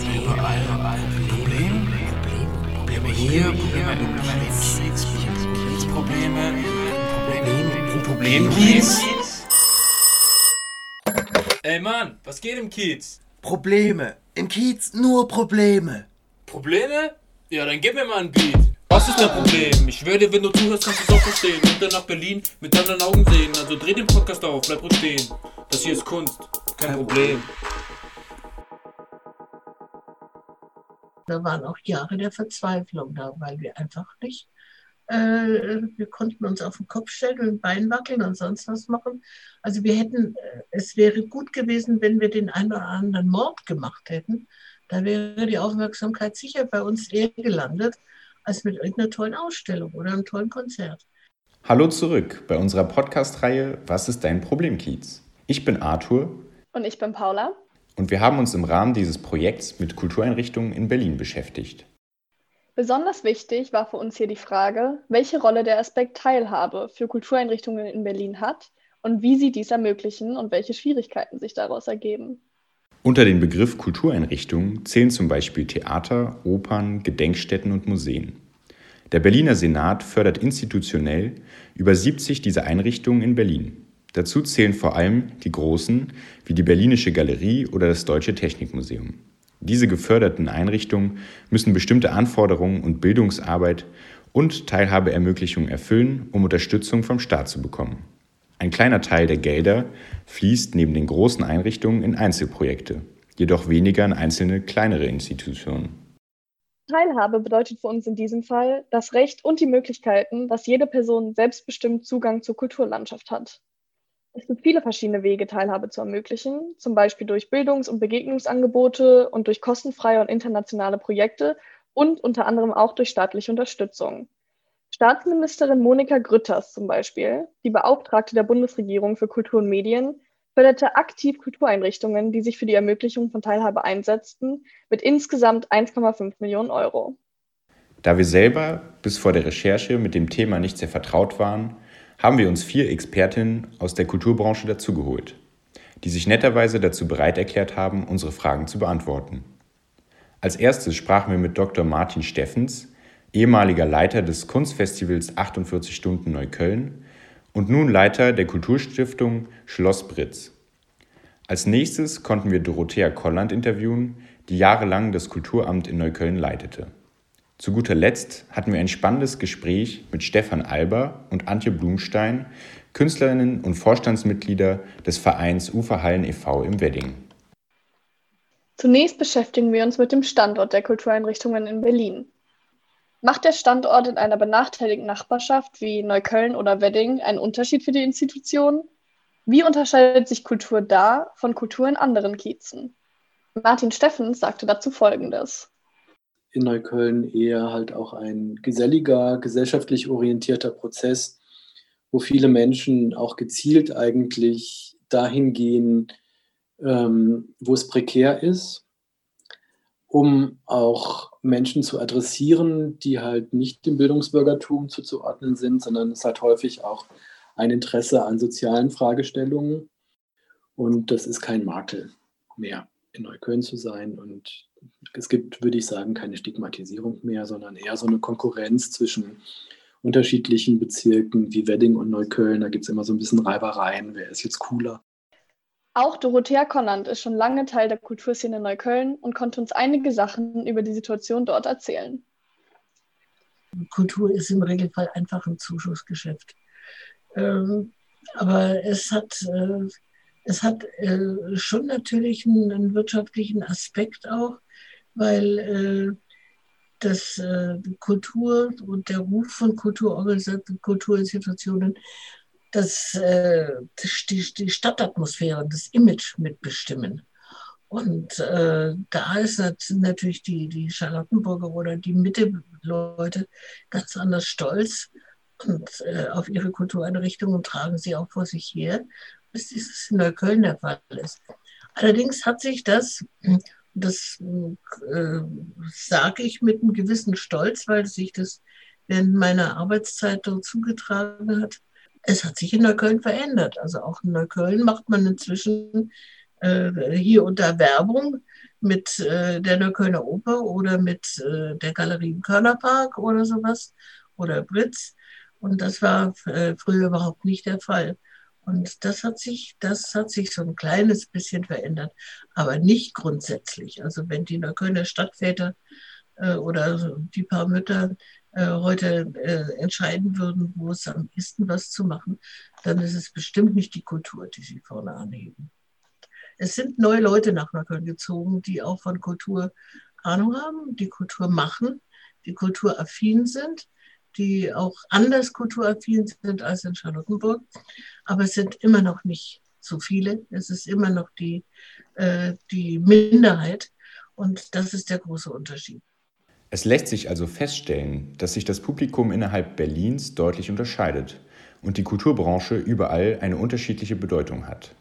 Probleme überall. Problem, Probleme hier, Probleme im Kiez, Probleme, Probleme, Problem Kiez. Ey Mann, was geht im Kiez? Probleme. Im Kiez nur Probleme. Probleme? Ja, dann gib mir mal ein Beat. Was ist dein Problem? Ich dir, wenn du zuhörst, kannst du es auch verstehen. Und dann nach Berlin mit anderen Augen sehen. Also dreh den Podcast auf, bleib ruhig stehen. Das hier ist Kunst, kein Problem. Da waren auch Jahre der Verzweiflung da, weil wir einfach nicht, äh, wir konnten uns auf den Kopf stellen und ein Bein wackeln und sonst was machen. Also wir hätten, äh, es wäre gut gewesen, wenn wir den einen oder anderen Mord gemacht hätten. Da wäre die Aufmerksamkeit sicher bei uns eher gelandet, als mit irgendeiner tollen Ausstellung oder einem tollen Konzert. Hallo zurück bei unserer Podcast-Reihe Was ist dein Problem, Kiez? Ich bin Arthur. Und ich bin Paula. Und wir haben uns im Rahmen dieses Projekts mit Kultureinrichtungen in Berlin beschäftigt. Besonders wichtig war für uns hier die Frage, welche Rolle der Aspekt Teilhabe für Kultureinrichtungen in Berlin hat und wie sie dies ermöglichen und welche Schwierigkeiten sich daraus ergeben. Unter den Begriff Kultureinrichtungen zählen zum Beispiel Theater, Opern, Gedenkstätten und Museen. Der Berliner Senat fördert institutionell über 70 dieser Einrichtungen in Berlin. Dazu zählen vor allem die großen wie die Berlinische Galerie oder das Deutsche Technikmuseum. Diese geförderten Einrichtungen müssen bestimmte Anforderungen und Bildungsarbeit und Teilhabeermöglichungen erfüllen, um Unterstützung vom Staat zu bekommen. Ein kleiner Teil der Gelder fließt neben den großen Einrichtungen in Einzelprojekte, jedoch weniger in einzelne kleinere Institutionen. Teilhabe bedeutet für uns in diesem Fall das Recht und die Möglichkeiten, dass jede Person selbstbestimmt Zugang zur Kulturlandschaft hat. Es gibt viele verschiedene Wege, Teilhabe zu ermöglichen, zum Beispiel durch Bildungs- und Begegnungsangebote und durch kostenfreie und internationale Projekte und unter anderem auch durch staatliche Unterstützung. Staatsministerin Monika Grütters zum Beispiel, die Beauftragte der Bundesregierung für Kultur und Medien, förderte aktiv Kultureinrichtungen, die sich für die Ermöglichung von Teilhabe einsetzten, mit insgesamt 1,5 Millionen Euro. Da wir selber bis vor der Recherche mit dem Thema nicht sehr vertraut waren, haben wir uns vier Expertinnen aus der Kulturbranche dazugeholt, die sich netterweise dazu bereit erklärt haben, unsere Fragen zu beantworten. Als erstes sprachen wir mit Dr. Martin Steffens, ehemaliger Leiter des Kunstfestivals 48 Stunden Neukölln und nun Leiter der Kulturstiftung Schloss Britz. Als nächstes konnten wir Dorothea Kolland interviewen, die jahrelang das Kulturamt in Neukölln leitete. Zu guter Letzt hatten wir ein spannendes Gespräch mit Stefan Alber und Antje Blumstein, Künstlerinnen und Vorstandsmitglieder des Vereins Uferhallen e.V. im Wedding. Zunächst beschäftigen wir uns mit dem Standort der Kultureinrichtungen in Berlin. Macht der Standort in einer benachteiligten Nachbarschaft wie Neukölln oder Wedding einen Unterschied für die Institution? Wie unterscheidet sich Kultur da von Kultur in anderen Kiezen? Martin Steffens sagte dazu Folgendes in Neukölln eher halt auch ein geselliger, gesellschaftlich orientierter Prozess, wo viele Menschen auch gezielt eigentlich dahin gehen, ähm, wo es prekär ist, um auch Menschen zu adressieren, die halt nicht dem Bildungsbürgertum zuzuordnen sind, sondern es hat häufig auch ein Interesse an sozialen Fragestellungen. Und das ist kein Makel mehr, in Neukölln zu sein und es gibt, würde ich sagen, keine Stigmatisierung mehr, sondern eher so eine Konkurrenz zwischen unterschiedlichen Bezirken wie Wedding und Neukölln. Da gibt es immer so ein bisschen Reibereien, wer ist jetzt cooler. Auch Dorothea Konland ist schon lange Teil der Kulturszene in Neukölln und konnte uns einige Sachen über die Situation dort erzählen. Kultur ist im Regelfall einfach ein Zuschussgeschäft. Ähm, aber es hat, äh, es hat äh, schon natürlich einen, einen wirtschaftlichen Aspekt auch weil äh, das äh, Kultur und der Ruf von Kulturorganisationen, Kulturinstitutionen, das, äh, die, die Stadtatmosphäre, das Image mitbestimmen. Und äh, da ist natürlich die, die Charlottenburger oder die Mitte-Leute ganz anders stolz und äh, auf ihre Kultureinrichtungen tragen sie auch vor sich her, bis dieses in Neukölln der Fall ist. Allerdings hat sich das das äh, sage ich mit einem gewissen Stolz, weil sich das während meiner Arbeitszeit dort zugetragen hat. Es hat sich in Neukölln verändert. Also auch in Neukölln macht man inzwischen äh, hier da Werbung mit äh, der Neuköllner Oper oder mit äh, der Galerie im Körnerpark oder sowas oder Britz. Und das war äh, früher überhaupt nicht der Fall. Und das hat sich, das hat sich so ein kleines bisschen verändert, aber nicht grundsätzlich. Also wenn die Neuköllner Stadtväter äh, oder die paar Mütter äh, heute äh, entscheiden würden, wo es am besten was zu machen, dann ist es bestimmt nicht die Kultur, die sie vorne anheben. Es sind neue Leute nach Neukölln gezogen, die auch von Kultur Ahnung haben, die Kultur machen, die kulturaffin sind, die auch anders kulturaffin sind als in Charlottenburg. Aber es sind immer noch nicht so viele. Es ist immer noch die, äh, die Minderheit. Und das ist der große Unterschied. Es lässt sich also feststellen, dass sich das Publikum innerhalb Berlins deutlich unterscheidet und die Kulturbranche überall eine unterschiedliche Bedeutung hat.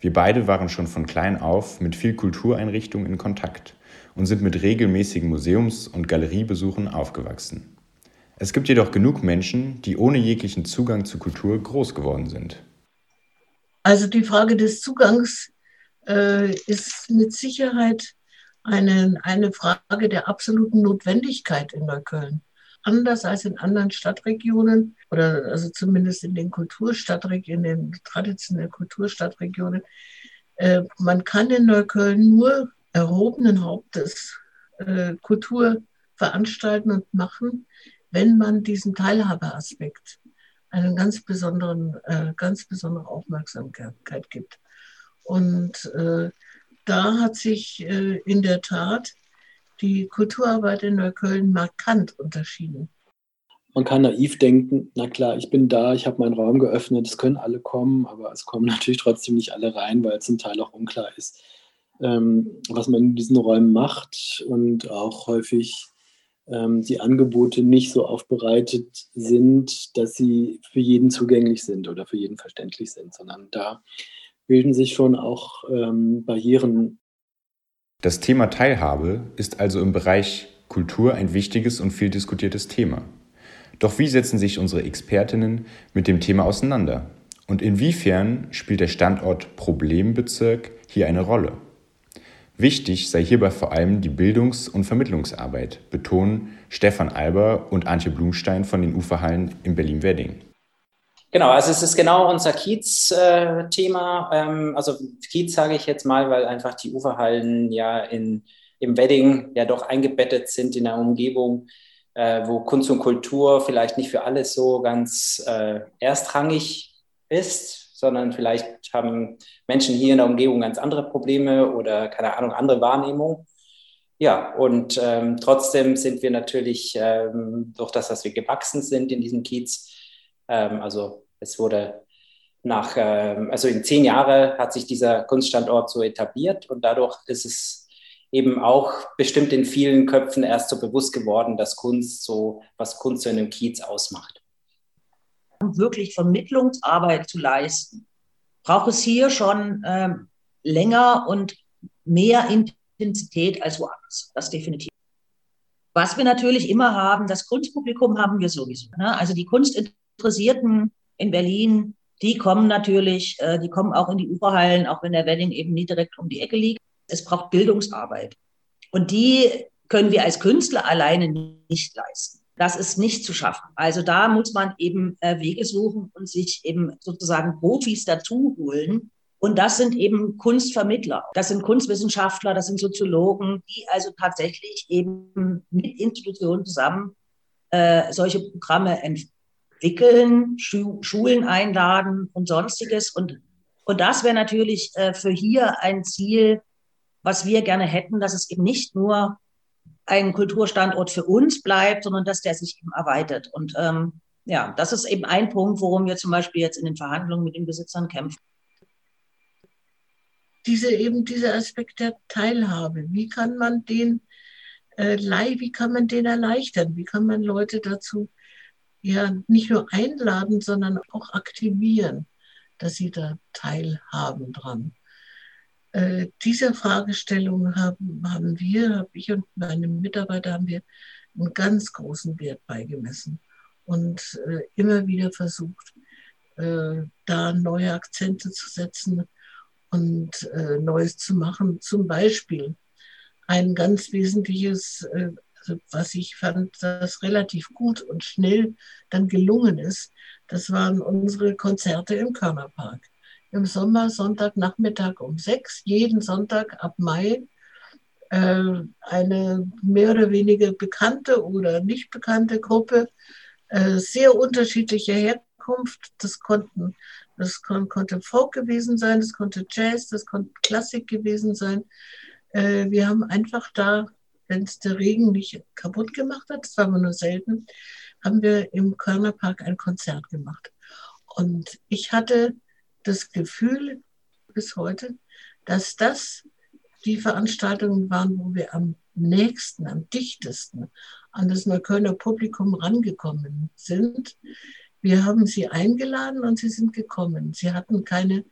Wir beide waren schon von klein auf mit viel Kultureinrichtungen in Kontakt und sind mit regelmäßigen Museums- und Galeriebesuchen aufgewachsen. Es gibt jedoch genug Menschen, die ohne jeglichen Zugang zu Kultur groß geworden sind. Also die Frage des Zugangs äh, ist mit Sicherheit eine, eine Frage der absoluten Notwendigkeit in Neukölln. Anders als in anderen Stadtregionen oder also zumindest in den Kulturstadtregionen, in den traditionellen Kulturstadtregionen, äh, man kann in Neukölln nur erhobenen Hauptes äh, Kultur veranstalten und machen, wenn man diesen Teilhabeaspekt einen ganz besonderen, äh, ganz besondere Aufmerksamkeit gibt. Und äh, da hat sich äh, in der Tat die Kulturarbeit in Neukölln markant unterschieden. Man kann naiv denken, na klar, ich bin da, ich habe meinen Raum geöffnet, es können alle kommen, aber es kommen natürlich trotzdem nicht alle rein, weil zum Teil auch unklar ist, ähm, was man in diesen Räumen macht und auch häufig die Angebote nicht so aufbereitet sind, dass sie für jeden zugänglich sind oder für jeden verständlich sind, sondern da bilden sich schon auch ähm, Barrieren. Das Thema Teilhabe ist also im Bereich Kultur ein wichtiges und viel diskutiertes Thema. Doch wie setzen sich unsere Expertinnen mit dem Thema auseinander? Und inwiefern spielt der Standort Problembezirk hier eine Rolle? Wichtig sei hierbei vor allem die Bildungs- und Vermittlungsarbeit, betonen Stefan Alber und Antje Blumstein von den Uferhallen in Berlin-Wedding. Genau, also es ist genau unser Kiez-Thema. Ähm, also Kiez sage ich jetzt mal, weil einfach die Uferhallen ja in, im Wedding ja doch eingebettet sind in einer Umgebung, äh, wo Kunst und Kultur vielleicht nicht für alle so ganz äh, erstrangig ist, sondern vielleicht haben Menschen hier in der Umgebung ganz andere Probleme oder keine Ahnung, andere Wahrnehmung. Ja, und ähm, trotzdem sind wir natürlich ähm, durch das, dass wir gewachsen sind in diesem Kiez, ähm, also es wurde nach, ähm, also in zehn Jahren hat sich dieser Kunststandort so etabliert und dadurch ist es eben auch bestimmt in vielen Köpfen erst so bewusst geworden, dass Kunst so, was Kunst so in einem Kiez ausmacht um wirklich Vermittlungsarbeit zu leisten, braucht es hier schon ähm, länger und mehr Intensität als woanders. Das definitiv. Was wir natürlich immer haben, das Kunstpublikum haben wir sowieso. Ne? Also die Kunstinteressierten in Berlin, die kommen natürlich, äh, die kommen auch in die Uferhallen, auch wenn der Wedding eben nie direkt um die Ecke liegt. Es braucht Bildungsarbeit. Und die können wir als Künstler alleine nicht leisten das ist nicht zu schaffen. Also da muss man eben äh, Wege suchen und sich eben sozusagen Profis dazu holen. Und das sind eben Kunstvermittler, das sind Kunstwissenschaftler, das sind Soziologen, die also tatsächlich eben mit Institutionen zusammen äh, solche Programme entwickeln, Schu Schulen einladen und sonstiges. Und, und das wäre natürlich äh, für hier ein Ziel, was wir gerne hätten, dass es eben nicht nur ein Kulturstandort für uns bleibt, sondern dass der sich eben erweitert. Und ähm, ja, das ist eben ein Punkt, worum wir zum Beispiel jetzt in den Verhandlungen mit den Besitzern kämpfen. Diese eben dieser Aspekt der Teilhabe, wie kann man den äh, wie kann man den erleichtern? Wie kann man Leute dazu ja nicht nur einladen, sondern auch aktivieren, dass sie da teilhaben dran? Äh, dieser Fragestellung haben, haben wir, habe ich und meine Mitarbeiter, haben wir einen ganz großen Wert beigemessen und äh, immer wieder versucht, äh, da neue Akzente zu setzen und äh, Neues zu machen. Zum Beispiel ein ganz wesentliches, äh, also was ich fand, das relativ gut und schnell dann gelungen ist, das waren unsere Konzerte im Körnerpark. Im Sommer, Sonntagnachmittag um sechs, jeden Sonntag ab Mai äh, eine mehr oder weniger bekannte oder nicht bekannte Gruppe, äh, sehr unterschiedliche Herkunft. Das, konnten, das kon konnte Folk gewesen sein, das konnte Jazz, das konnte Klassik gewesen sein. Äh, wir haben einfach da, wenn es der Regen nicht kaputt gemacht hat, das war aber nur selten, haben wir im Körnerpark ein Konzert gemacht. Und ich hatte das Gefühl bis heute, dass das die Veranstaltungen waren, wo wir am nächsten, am dichtesten an das Neuköllner Publikum rangekommen sind. Wir haben sie eingeladen und sie sind gekommen. Sie hatten keine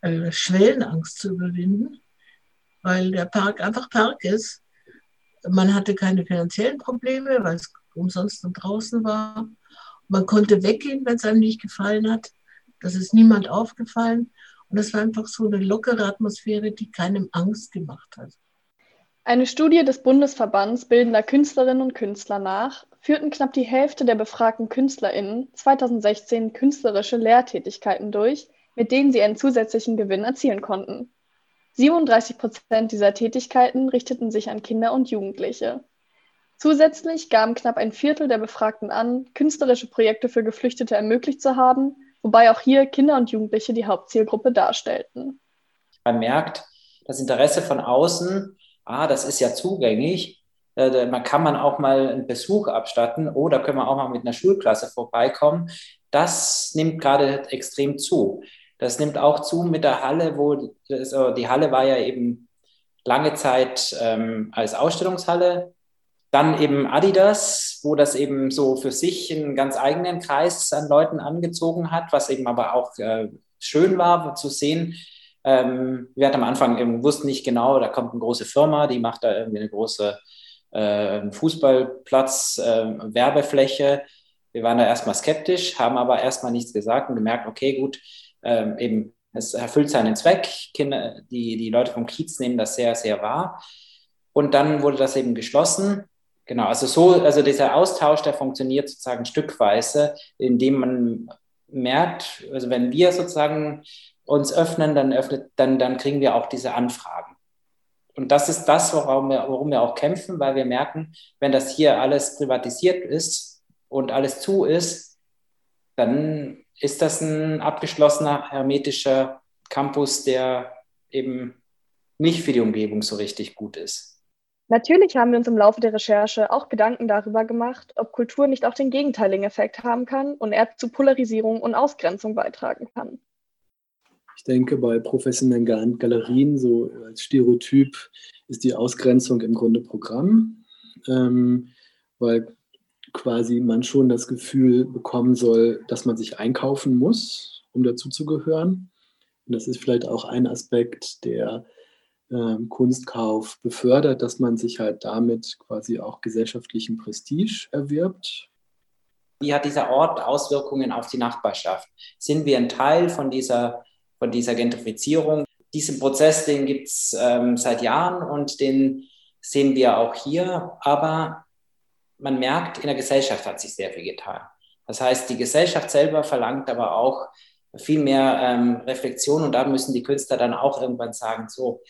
äh, Schwellenangst zu überwinden, weil der Park einfach Park ist. Man hatte keine finanziellen Probleme, weil es umsonst und draußen war. Man konnte weggehen, wenn es einem nicht gefallen hat. Das ist niemand aufgefallen. Und es war einfach so eine lockere Atmosphäre, die keinem Angst gemacht hat. Eine Studie des Bundesverbands Bildender Künstlerinnen und Künstler nach führten knapp die Hälfte der befragten KünstlerInnen 2016 künstlerische Lehrtätigkeiten durch, mit denen sie einen zusätzlichen Gewinn erzielen konnten. 37 Prozent dieser Tätigkeiten richteten sich an Kinder und Jugendliche. Zusätzlich gaben knapp ein Viertel der Befragten an, künstlerische Projekte für Geflüchtete ermöglicht zu haben wobei auch hier Kinder und Jugendliche die Hauptzielgruppe darstellten. Man merkt das Interesse von außen, ah, das ist ja zugänglich, äh, man kann man auch mal einen Besuch abstatten oder können wir auch mal mit einer Schulklasse vorbeikommen. Das nimmt gerade extrem zu. Das nimmt auch zu mit der Halle, wo also die Halle war ja eben lange Zeit ähm, als Ausstellungshalle dann eben Adidas, wo das eben so für sich einen ganz eigenen Kreis an Leuten angezogen hat, was eben aber auch äh, schön war zu sehen. Ähm, wir hatten am Anfang eben, wussten nicht genau, da kommt eine große Firma, die macht da irgendwie eine große äh, Fußballplatz, äh, Werbefläche. Wir waren da erstmal skeptisch, haben aber erstmal nichts gesagt und gemerkt, okay, gut, ähm, eben, es erfüllt seinen Zweck. Kinder, die, die Leute vom Kiez nehmen das sehr, sehr wahr. Und dann wurde das eben geschlossen Genau, also so, also dieser Austausch, der funktioniert sozusagen stückweise, indem man merkt, also wenn wir sozusagen uns öffnen, dann öffnet, dann, dann kriegen wir auch diese Anfragen. Und das ist das, worum wir, worum wir auch kämpfen, weil wir merken, wenn das hier alles privatisiert ist und alles zu ist, dann ist das ein abgeschlossener, hermetischer Campus, der eben nicht für die Umgebung so richtig gut ist. Natürlich haben wir uns im Laufe der Recherche auch Gedanken darüber gemacht, ob Kultur nicht auch den gegenteiligen Effekt haben kann und eher zu Polarisierung und Ausgrenzung beitragen kann. Ich denke, bei professionellen Galerien, so als Stereotyp, ist die Ausgrenzung im Grunde Programm, ähm, weil quasi man schon das Gefühl bekommen soll, dass man sich einkaufen muss, um dazu zu gehören. Und das ist vielleicht auch ein Aspekt, der Kunstkauf befördert, dass man sich halt damit quasi auch gesellschaftlichen Prestige erwirbt. Wie hat dieser Ort Auswirkungen auf die Nachbarschaft? Sind wir ein Teil von dieser, von dieser Gentrifizierung? Diesen Prozess, den gibt es ähm, seit Jahren und den sehen wir auch hier. Aber man merkt, in der Gesellschaft hat sich sehr viel getan. Das heißt, die Gesellschaft selber verlangt aber auch viel mehr ähm, Reflexion und da müssen die Künstler dann auch irgendwann sagen, so,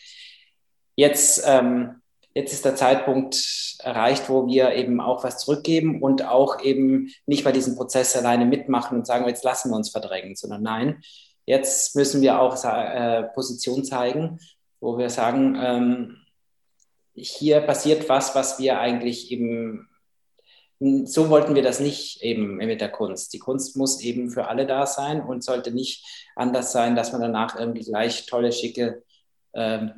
jetzt, ähm, jetzt ist der Zeitpunkt erreicht, wo wir eben auch was zurückgeben und auch eben nicht bei diesem Prozess alleine mitmachen und sagen, jetzt lassen wir uns verdrängen, sondern nein, jetzt müssen wir auch äh, Position zeigen, wo wir sagen, ähm, hier passiert was, was wir eigentlich eben so wollten wir das nicht eben mit der Kunst. Die Kunst muss eben für alle da sein und sollte nicht anders sein, dass man danach irgendwie gleich tolle, schicke, ähm,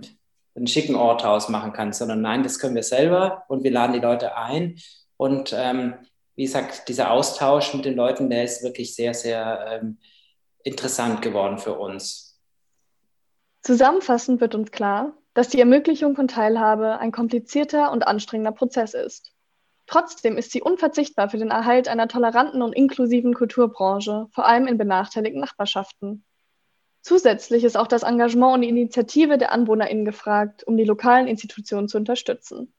einen schicken Ort draus machen kann, sondern nein, das können wir selber und wir laden die Leute ein. Und ähm, wie gesagt, dieser Austausch mit den Leuten, der ist wirklich sehr, sehr ähm, interessant geworden für uns. Zusammenfassend wird uns klar, dass die Ermöglichung von Teilhabe ein komplizierter und anstrengender Prozess ist. Trotzdem ist sie unverzichtbar für den Erhalt einer toleranten und inklusiven Kulturbranche, vor allem in benachteiligten Nachbarschaften. Zusätzlich ist auch das Engagement und die Initiative der AnwohnerInnen gefragt, um die lokalen Institutionen zu unterstützen.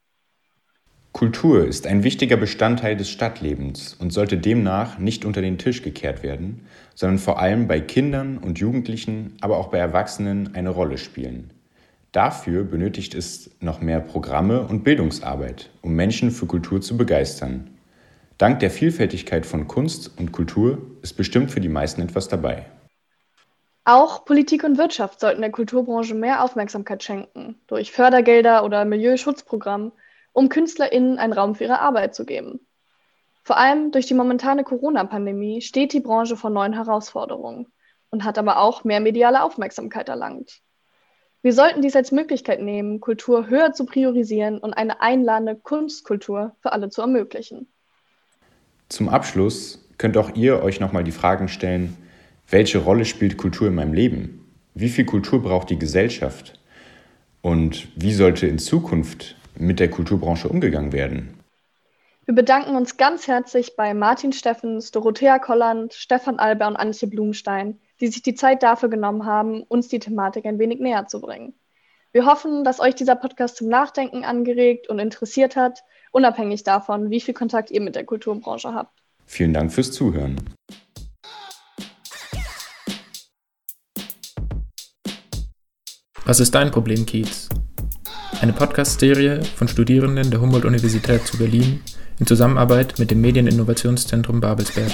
Kultur ist ein wichtiger Bestandteil des Stadtlebens und sollte demnach nicht unter den Tisch gekehrt werden, sondern vor allem bei Kindern und Jugendlichen, aber auch bei Erwachsenen eine Rolle spielen. Dafür benötigt es noch mehr Programme und Bildungsarbeit, um Menschen für Kultur zu begeistern. Dank der Vielfältigkeit von Kunst und Kultur ist bestimmt für die meisten etwas dabei. Auch Politik und Wirtschaft sollten der Kulturbranche mehr Aufmerksamkeit schenken, durch Fördergelder oder Milieuschutzprogramm, um KünstlerInnen einen Raum für ihre Arbeit zu geben. Vor allem durch die momentane Corona-Pandemie steht die Branche vor neuen Herausforderungen und hat aber auch mehr mediale Aufmerksamkeit erlangt. Wir sollten dies als Möglichkeit nehmen, Kultur höher zu priorisieren und eine einladende Kunstkultur für alle zu ermöglichen. Zum Abschluss könnt auch ihr euch nochmal die Fragen stellen, welche Rolle spielt Kultur in meinem Leben? Wie viel Kultur braucht die Gesellschaft? Und wie sollte in Zukunft mit der Kulturbranche umgegangen werden? Wir bedanken uns ganz herzlich bei Martin Steffens, Dorothea Kolland, Stefan Alber und Antje Blumstein, die sich die Zeit dafür genommen haben, uns die Thematik ein wenig näher zu bringen. Wir hoffen, dass euch dieser Podcast zum Nachdenken angeregt und interessiert hat, unabhängig davon, wie viel Kontakt ihr mit der Kulturbranche habt. Vielen Dank fürs Zuhören. Was ist dein Problem, Kiez? Eine Podcast-Serie von Studierenden der Humboldt-Universität zu Berlin in Zusammenarbeit mit dem Medieninnovationszentrum Babelsberg.